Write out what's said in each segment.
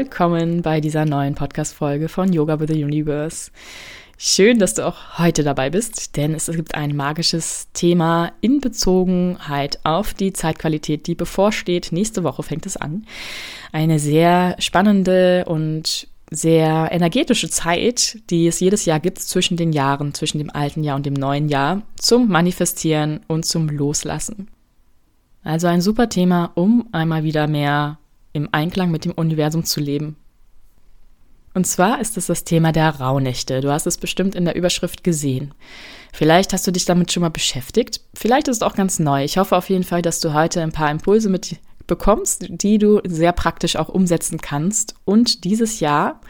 willkommen bei dieser neuen Podcast-Folge von Yoga with the Universe. Schön, dass du auch heute dabei bist, denn es gibt ein magisches Thema in Bezogenheit auf die Zeitqualität, die bevorsteht. Nächste Woche fängt es an. Eine sehr spannende und sehr energetische Zeit, die es jedes Jahr gibt zwischen den Jahren, zwischen dem alten Jahr und dem neuen Jahr, zum Manifestieren und zum Loslassen. Also ein super Thema, um einmal wieder mehr im Einklang mit dem Universum zu leben. Und zwar ist es das Thema der Rauhnächte. Du hast es bestimmt in der Überschrift gesehen. Vielleicht hast du dich damit schon mal beschäftigt. Vielleicht ist es auch ganz neu. Ich hoffe auf jeden Fall, dass du heute ein paar Impulse mit bekommst, die du sehr praktisch auch umsetzen kannst und dieses Jahr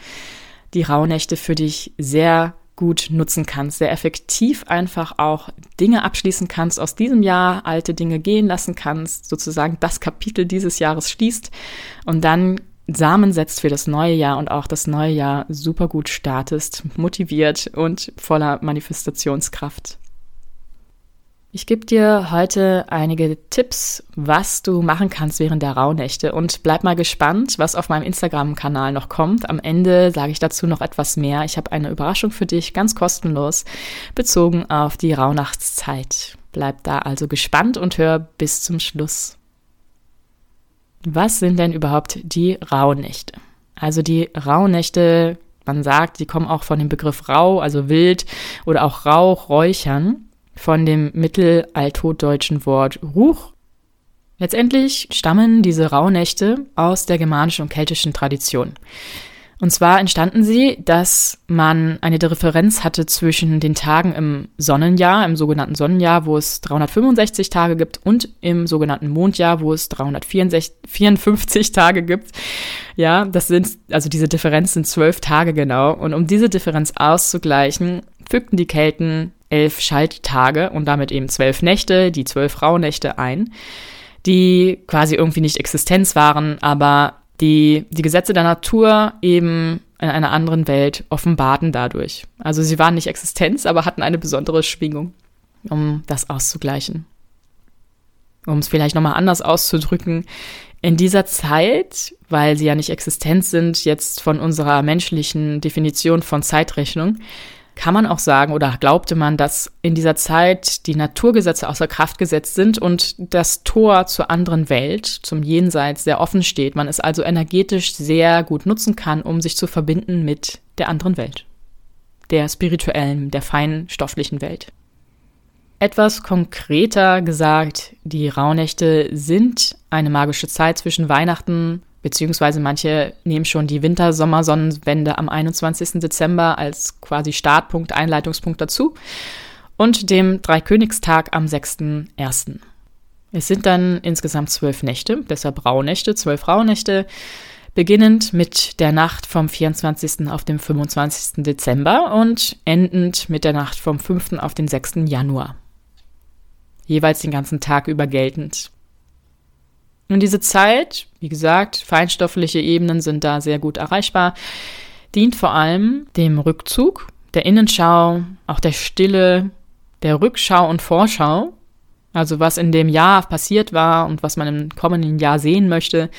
die Rauhnächte für dich sehr gut nutzen kannst, sehr effektiv einfach auch Dinge abschließen kannst aus diesem Jahr, alte Dinge gehen lassen kannst, sozusagen das Kapitel dieses Jahres schließt und dann Samen setzt für das neue Jahr und auch das neue Jahr super gut startest, motiviert und voller Manifestationskraft. Ich gebe dir heute einige Tipps, was du machen kannst während der Rauhnächte und bleib mal gespannt, was auf meinem Instagram-Kanal noch kommt. Am Ende sage ich dazu noch etwas mehr. Ich habe eine Überraschung für dich, ganz kostenlos, bezogen auf die Rauhnachtszeit. Bleib da also gespannt und hör bis zum Schluss. Was sind denn überhaupt die Rauhnächte? Also die Rauhnächte, man sagt, die kommen auch von dem Begriff Rau, also wild oder auch Rauch, Räuchern von dem mittelalthochdeutschen Wort Ruch. Letztendlich stammen diese Rauhnächte aus der germanischen und keltischen Tradition. Und zwar entstanden sie, dass man eine Differenz hatte zwischen den Tagen im Sonnenjahr, im sogenannten Sonnenjahr, wo es 365 Tage gibt, und im sogenannten Mondjahr, wo es 354 Tage gibt. Ja, das sind, also diese Differenz sind zwölf Tage genau. Und um diese Differenz auszugleichen, fügten die Kelten elf Schalttage und damit eben zwölf Nächte, die zwölf Rauhnächte ein, die quasi irgendwie nicht Existenz waren, aber die die Gesetze der Natur eben in einer anderen Welt offenbarten dadurch. Also sie waren nicht Existenz, aber hatten eine besondere Schwingung, um das auszugleichen. Um es vielleicht nochmal anders auszudrücken, in dieser Zeit, weil sie ja nicht Existenz sind, jetzt von unserer menschlichen Definition von Zeitrechnung, kann man auch sagen oder glaubte man, dass in dieser Zeit die Naturgesetze außer Kraft gesetzt sind und das Tor zur anderen Welt, zum Jenseits, sehr offen steht. Man es also energetisch sehr gut nutzen kann, um sich zu verbinden mit der anderen Welt, der spirituellen, der feinen stofflichen Welt. Etwas konkreter gesagt, die Rauhnächte sind eine magische Zeit zwischen Weihnachten beziehungsweise manche nehmen schon die Winter-Sommer-Sonnenwende am 21. Dezember als quasi Startpunkt, Einleitungspunkt dazu und dem Dreikönigstag am 6.1. Es sind dann insgesamt zwölf Nächte, deshalb Rauhnächte, zwölf Rauhnächte, beginnend mit der Nacht vom 24. auf den 25. Dezember und endend mit der Nacht vom 5. auf den 6. Januar. Jeweils den ganzen Tag über geltend. Und diese Zeit, wie gesagt, feinstoffliche Ebenen sind da sehr gut erreichbar, dient vor allem dem Rückzug, der Innenschau, auch der Stille, der Rückschau und Vorschau, also was in dem Jahr passiert war und was man im kommenden Jahr sehen möchte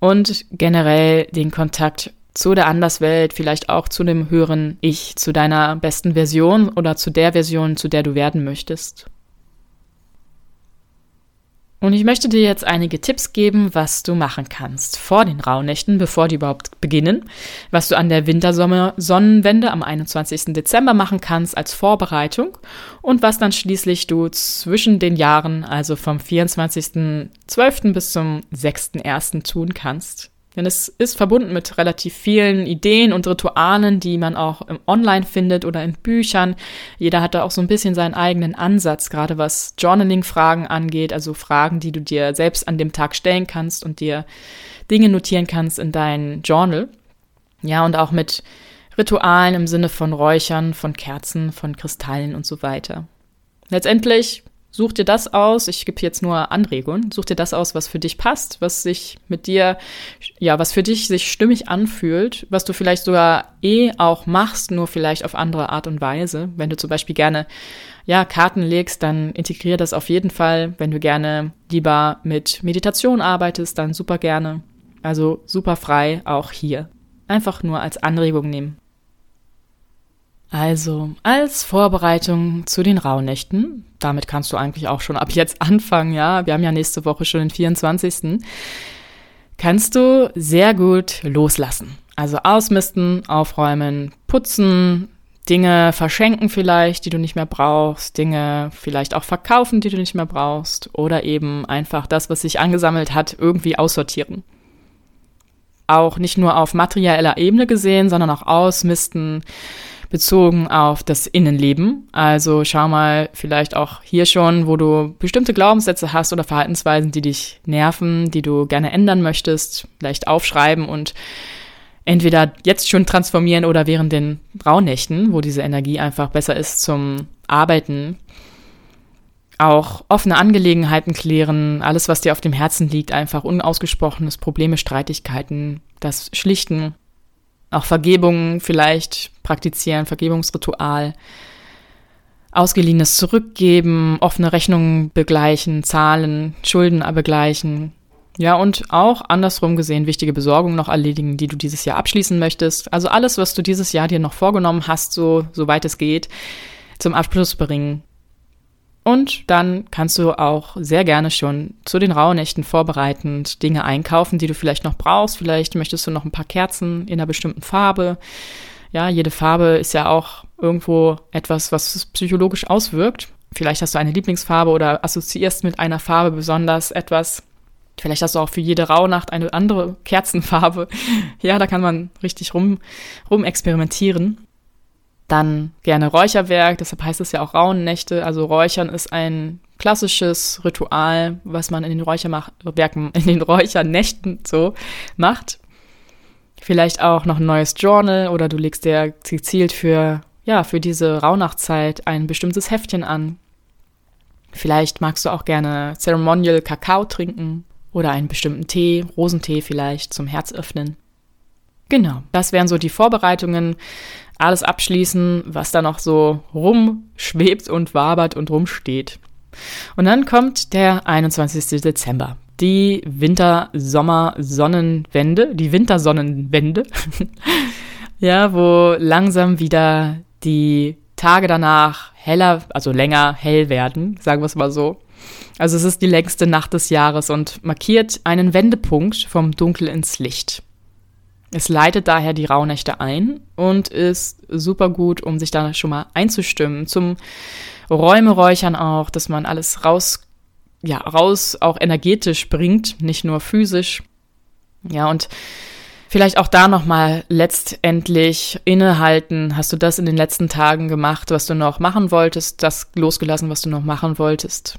und generell den Kontakt zu der Anderswelt, vielleicht auch zu dem höheren Ich, zu deiner besten Version oder zu der Version, zu der du werden möchtest. Und ich möchte dir jetzt einige Tipps geben, was du machen kannst vor den Rauhnächten, bevor die überhaupt beginnen, was du an der Wintersonnenwende am 21. Dezember machen kannst als Vorbereitung und was dann schließlich du zwischen den Jahren, also vom 24.12. bis zum 6.1. tun kannst. Denn es ist verbunden mit relativ vielen Ideen und Ritualen, die man auch online findet oder in Büchern. Jeder hat da auch so ein bisschen seinen eigenen Ansatz, gerade was Journaling-Fragen angeht, also Fragen, die du dir selbst an dem Tag stellen kannst und dir Dinge notieren kannst in dein Journal. Ja, und auch mit Ritualen im Sinne von Räuchern, von Kerzen, von Kristallen und so weiter. Letztendlich Such dir das aus, ich gebe jetzt nur Anregungen, such dir das aus, was für dich passt, was sich mit dir, ja, was für dich sich stimmig anfühlt, was du vielleicht sogar eh auch machst, nur vielleicht auf andere Art und Weise. Wenn du zum Beispiel gerne, ja, Karten legst, dann integrier das auf jeden Fall. Wenn du gerne lieber mit Meditation arbeitest, dann super gerne. Also super frei auch hier. Einfach nur als Anregung nehmen. Also, als Vorbereitung zu den Rauhnächten, damit kannst du eigentlich auch schon ab jetzt anfangen, ja. Wir haben ja nächste Woche schon den 24. Kannst du sehr gut loslassen. Also ausmisten, aufräumen, putzen, Dinge verschenken vielleicht, die du nicht mehr brauchst, Dinge vielleicht auch verkaufen, die du nicht mehr brauchst oder eben einfach das, was sich angesammelt hat, irgendwie aussortieren. Auch nicht nur auf materieller Ebene gesehen, sondern auch ausmisten, bezogen auf das Innenleben. Also schau mal vielleicht auch hier schon, wo du bestimmte Glaubenssätze hast oder Verhaltensweisen, die dich nerven, die du gerne ändern möchtest, vielleicht aufschreiben und entweder jetzt schon transformieren oder während den Rauhnächten, wo diese Energie einfach besser ist zum Arbeiten. Auch offene Angelegenheiten klären, alles, was dir auf dem Herzen liegt, einfach unausgesprochenes Probleme, Streitigkeiten, das Schlichten auch Vergebung vielleicht praktizieren, Vergebungsritual, ausgeliehenes zurückgeben, offene Rechnungen begleichen, zahlen, Schulden begleichen. Ja, und auch andersrum gesehen wichtige Besorgungen noch erledigen, die du dieses Jahr abschließen möchtest. Also alles, was du dieses Jahr dir noch vorgenommen hast, so soweit es geht, zum Abschluss bringen. Und dann kannst du auch sehr gerne schon zu den Rauhnächten vorbereitend Dinge einkaufen, die du vielleicht noch brauchst. Vielleicht möchtest du noch ein paar Kerzen in einer bestimmten Farbe. Ja, jede Farbe ist ja auch irgendwo etwas, was psychologisch auswirkt. Vielleicht hast du eine Lieblingsfarbe oder assoziierst mit einer Farbe besonders etwas. Vielleicht hast du auch für jede Rauhnacht eine andere Kerzenfarbe. Ja, da kann man richtig rum, rum experimentieren. Dann gerne Räucherwerk, deshalb heißt es ja auch Rauhnächte. Also Räuchern ist ein klassisches Ritual, was man in den Räucherwerken, in den Räuchernächten so macht. Vielleicht auch noch ein neues Journal oder du legst dir gezielt für, ja, für diese Rauhnachtzeit ein bestimmtes Heftchen an. Vielleicht magst du auch gerne Ceremonial Kakao trinken oder einen bestimmten Tee, Rosentee vielleicht zum Herz öffnen. Genau, das wären so die Vorbereitungen alles abschließen, was da noch so rumschwebt und wabert und rumsteht. Und dann kommt der 21. Dezember. Die Winter-Sommer-Sonnenwende, die Wintersonnenwende. ja, wo langsam wieder die Tage danach heller, also länger hell werden, sagen wir es mal so. Also es ist die längste Nacht des Jahres und markiert einen Wendepunkt vom Dunkel ins Licht. Es leitet daher die Rauhnächte ein und ist super gut, um sich da schon mal einzustimmen. Zum Räumeräuchern auch, dass man alles raus, ja, raus auch energetisch bringt, nicht nur physisch. Ja, und vielleicht auch da nochmal letztendlich innehalten. Hast du das in den letzten Tagen gemacht, was du noch machen wolltest? Das losgelassen, was du noch machen wolltest?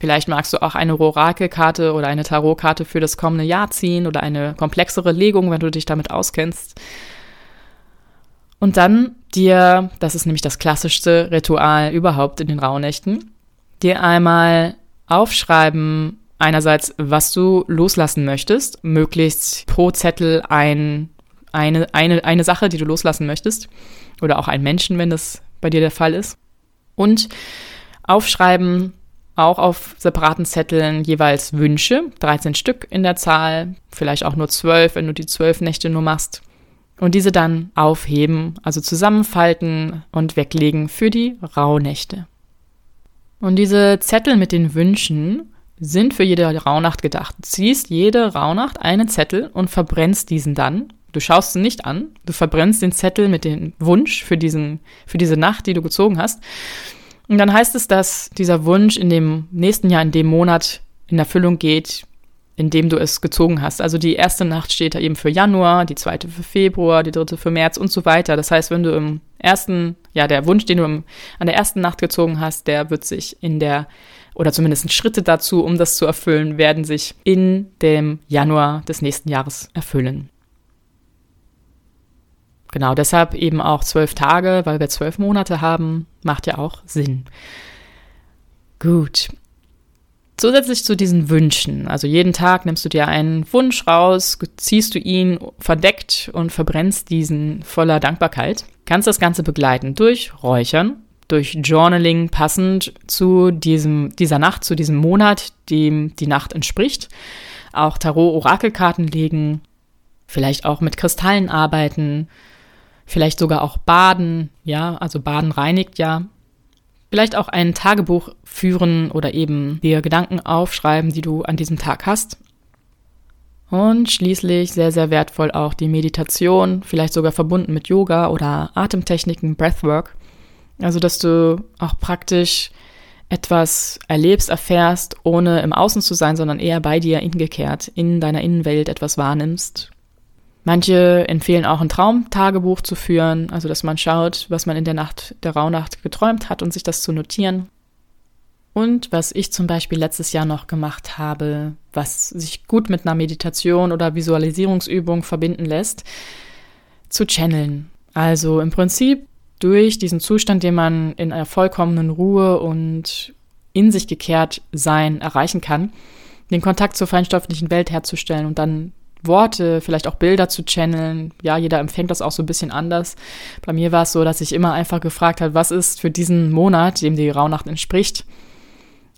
Vielleicht magst du auch eine Orakelkarte oder eine Tarotkarte für das kommende Jahr ziehen oder eine komplexere Legung, wenn du dich damit auskennst. Und dann dir, das ist nämlich das klassischste Ritual überhaupt in den Rauhnächten, dir einmal aufschreiben, einerseits, was du loslassen möchtest, möglichst pro Zettel ein, eine, eine, eine Sache, die du loslassen möchtest, oder auch einen Menschen, wenn das bei dir der Fall ist. Und aufschreiben, auch auf separaten Zetteln jeweils Wünsche, 13 Stück in der Zahl, vielleicht auch nur 12, wenn du die 12 Nächte nur machst. Und diese dann aufheben, also zusammenfalten und weglegen für die Rauhnächte. Und diese Zettel mit den Wünschen sind für jede Rauhnacht gedacht. Du ziehst jede Rauhnacht einen Zettel und verbrennst diesen dann. Du schaust ihn nicht an, du verbrennst den Zettel mit dem Wunsch für, diesen, für diese Nacht, die du gezogen hast. Und dann heißt es, dass dieser Wunsch in dem nächsten Jahr, in dem Monat in Erfüllung geht, in dem du es gezogen hast. Also die erste Nacht steht da eben für Januar, die zweite für Februar, die dritte für März und so weiter. Das heißt, wenn du im ersten, ja, der Wunsch, den du im, an der ersten Nacht gezogen hast, der wird sich in der, oder zumindest Schritte dazu, um das zu erfüllen, werden sich in dem Januar des nächsten Jahres erfüllen. Genau, deshalb eben auch zwölf Tage, weil wir zwölf Monate haben, macht ja auch Sinn. Gut. Zusätzlich zu diesen Wünschen, also jeden Tag nimmst du dir einen Wunsch raus, ziehst du ihn verdeckt und verbrennst diesen voller Dankbarkeit, kannst das Ganze begleiten durch Räuchern, durch Journaling passend zu diesem, dieser Nacht, zu diesem Monat, dem die Nacht entspricht. Auch Tarot-Orakelkarten legen, vielleicht auch mit Kristallen arbeiten, vielleicht sogar auch baden, ja, also baden reinigt ja. Vielleicht auch ein Tagebuch führen oder eben dir Gedanken aufschreiben, die du an diesem Tag hast. Und schließlich sehr, sehr wertvoll auch die Meditation, vielleicht sogar verbunden mit Yoga oder Atemtechniken, Breathwork. Also, dass du auch praktisch etwas erlebst, erfährst, ohne im Außen zu sein, sondern eher bei dir ingekehrt, in deiner Innenwelt etwas wahrnimmst. Manche empfehlen auch ein Traumtagebuch zu führen, also dass man schaut, was man in der Nacht der Rauhnacht geträumt hat und sich das zu notieren. Und was ich zum Beispiel letztes Jahr noch gemacht habe, was sich gut mit einer Meditation oder Visualisierungsübung verbinden lässt, zu channeln. Also im Prinzip durch diesen Zustand, den man in einer vollkommenen Ruhe und in sich gekehrt sein erreichen kann, den Kontakt zur feinstofflichen Welt herzustellen und dann Worte, vielleicht auch Bilder zu channeln. Ja, jeder empfängt das auch so ein bisschen anders. Bei mir war es so, dass ich immer einfach gefragt habe, was ist für diesen Monat, dem die Rauhnacht entspricht,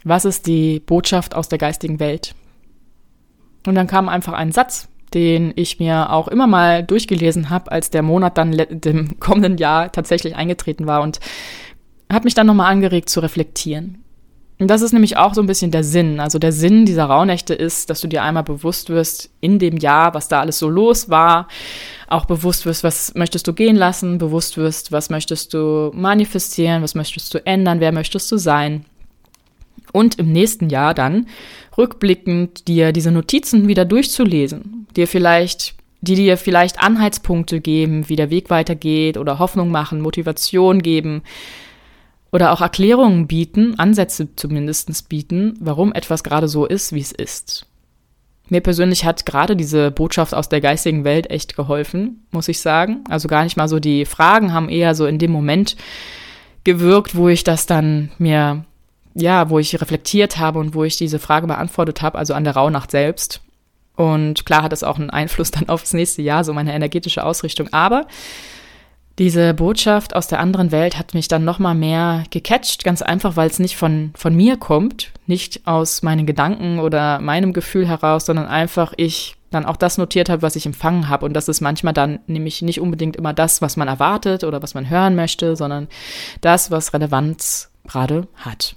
was ist die Botschaft aus der geistigen Welt? Und dann kam einfach ein Satz, den ich mir auch immer mal durchgelesen habe, als der Monat dann dem kommenden Jahr tatsächlich eingetreten war und hat mich dann nochmal angeregt zu reflektieren. Und das ist nämlich auch so ein bisschen der Sinn. Also der Sinn dieser Rauhnächte ist, dass du dir einmal bewusst wirst in dem Jahr, was da alles so los war, auch bewusst wirst, was möchtest du gehen lassen, bewusst wirst, was möchtest du manifestieren, was möchtest du ändern, wer möchtest du sein. Und im nächsten Jahr dann rückblickend dir diese Notizen wieder durchzulesen, dir vielleicht, die dir vielleicht Anhaltspunkte geben, wie der Weg weitergeht oder Hoffnung machen, Motivation geben oder auch Erklärungen bieten, Ansätze zumindest bieten, warum etwas gerade so ist, wie es ist. Mir persönlich hat gerade diese Botschaft aus der geistigen Welt echt geholfen, muss ich sagen. Also gar nicht mal so die Fragen haben eher so in dem Moment gewirkt, wo ich das dann mir ja, wo ich reflektiert habe und wo ich diese Frage beantwortet habe, also an der Rauhnacht selbst. Und klar hat es auch einen Einfluss dann aufs nächste Jahr, so meine energetische Ausrichtung. Aber diese Botschaft aus der anderen Welt hat mich dann nochmal mehr gecatcht, ganz einfach, weil es nicht von, von mir kommt, nicht aus meinen Gedanken oder meinem Gefühl heraus, sondern einfach ich dann auch das notiert habe, was ich empfangen habe. Und das ist manchmal dann nämlich nicht unbedingt immer das, was man erwartet oder was man hören möchte, sondern das, was Relevanz gerade hat.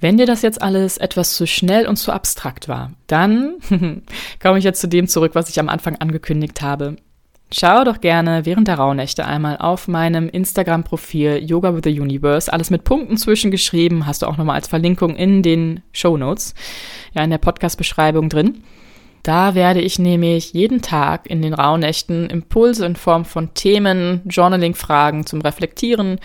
Wenn dir das jetzt alles etwas zu schnell und zu abstrakt war, dann komme ich jetzt zu dem zurück, was ich am Anfang angekündigt habe. Schau doch gerne während der Rauhnächte einmal auf meinem Instagram-Profil Yoga with the Universe. Alles mit Punkten zwischengeschrieben, hast du auch nochmal als Verlinkung in den Show Notes, ja, in der Podcast-Beschreibung drin. Da werde ich nämlich jeden Tag in den Rauhnächten Impulse in Form von Themen, Journaling-Fragen zum Reflektieren,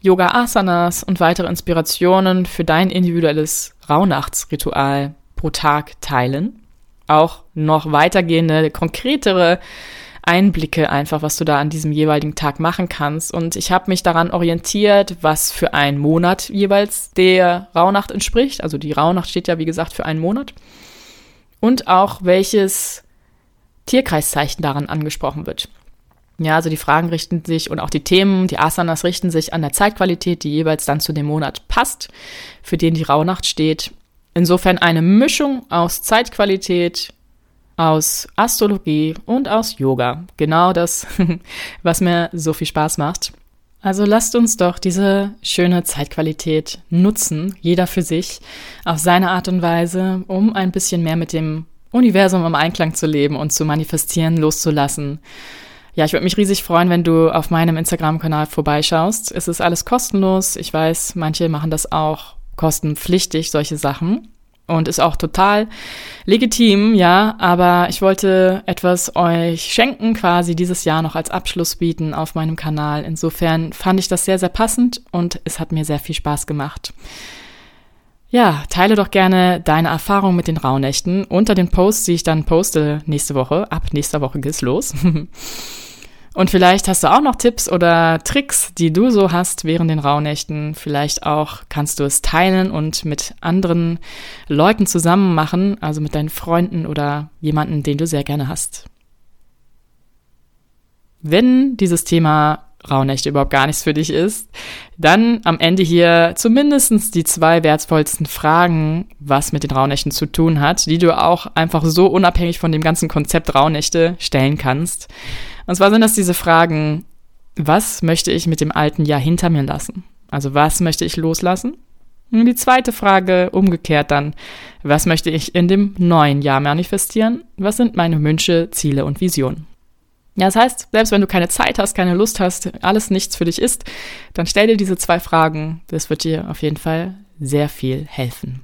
Yoga-Asanas und weitere Inspirationen für dein individuelles Rauhnachtsritual pro Tag teilen. Auch noch weitergehende, konkretere Einblicke einfach, was du da an diesem jeweiligen Tag machen kannst. Und ich habe mich daran orientiert, was für einen Monat jeweils der Rauhnacht entspricht. Also die Rauhnacht steht ja, wie gesagt, für einen Monat und auch welches Tierkreiszeichen daran angesprochen wird. Ja, also die Fragen richten sich und auch die Themen, die Asanas richten sich an der Zeitqualität, die jeweils dann zu dem Monat passt, für den die Rauhnacht steht. Insofern eine Mischung aus Zeitqualität, aus Astrologie und aus Yoga. Genau das, was mir so viel Spaß macht. Also lasst uns doch diese schöne Zeitqualität nutzen, jeder für sich, auf seine Art und Weise, um ein bisschen mehr mit dem Universum im Einklang zu leben und zu manifestieren, loszulassen. Ja, ich würde mich riesig freuen, wenn du auf meinem Instagram-Kanal vorbeischaust. Es ist alles kostenlos. Ich weiß, manche machen das auch kostenpflichtig, solche Sachen und ist auch total legitim, ja, aber ich wollte etwas euch schenken, quasi dieses Jahr noch als Abschluss bieten auf meinem Kanal. Insofern fand ich das sehr, sehr passend und es hat mir sehr viel Spaß gemacht. Ja, teile doch gerne deine Erfahrung mit den Rauhnächten unter den Posts, die ich dann poste nächste Woche. Ab nächster Woche geht's los. Und vielleicht hast du auch noch Tipps oder Tricks, die du so hast während den Rauhnächten. Vielleicht auch kannst du es teilen und mit anderen Leuten zusammen machen, also mit deinen Freunden oder jemanden, den du sehr gerne hast. Wenn dieses Thema Rauhnächte überhaupt gar nichts für dich ist, dann am Ende hier zumindestens die zwei wertvollsten Fragen, was mit den Rauhnächten zu tun hat, die du auch einfach so unabhängig von dem ganzen Konzept Rauhnächte stellen kannst. Und zwar sind das diese Fragen, was möchte ich mit dem alten Jahr hinter mir lassen? Also was möchte ich loslassen? Und die zweite Frage umgekehrt dann, was möchte ich in dem neuen Jahr manifestieren? Was sind meine Wünsche, Ziele und Visionen? Ja, das heißt, selbst wenn du keine Zeit hast, keine Lust hast, alles nichts für dich ist, dann stell dir diese zwei Fragen. Das wird dir auf jeden Fall sehr viel helfen.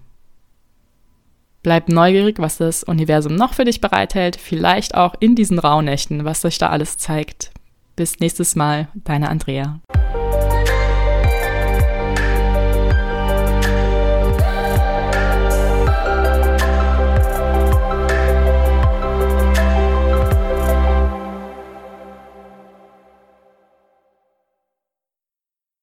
Bleib neugierig, was das Universum noch für dich bereithält, vielleicht auch in diesen Rauhnächten, was sich da alles zeigt. Bis nächstes Mal, deine Andrea.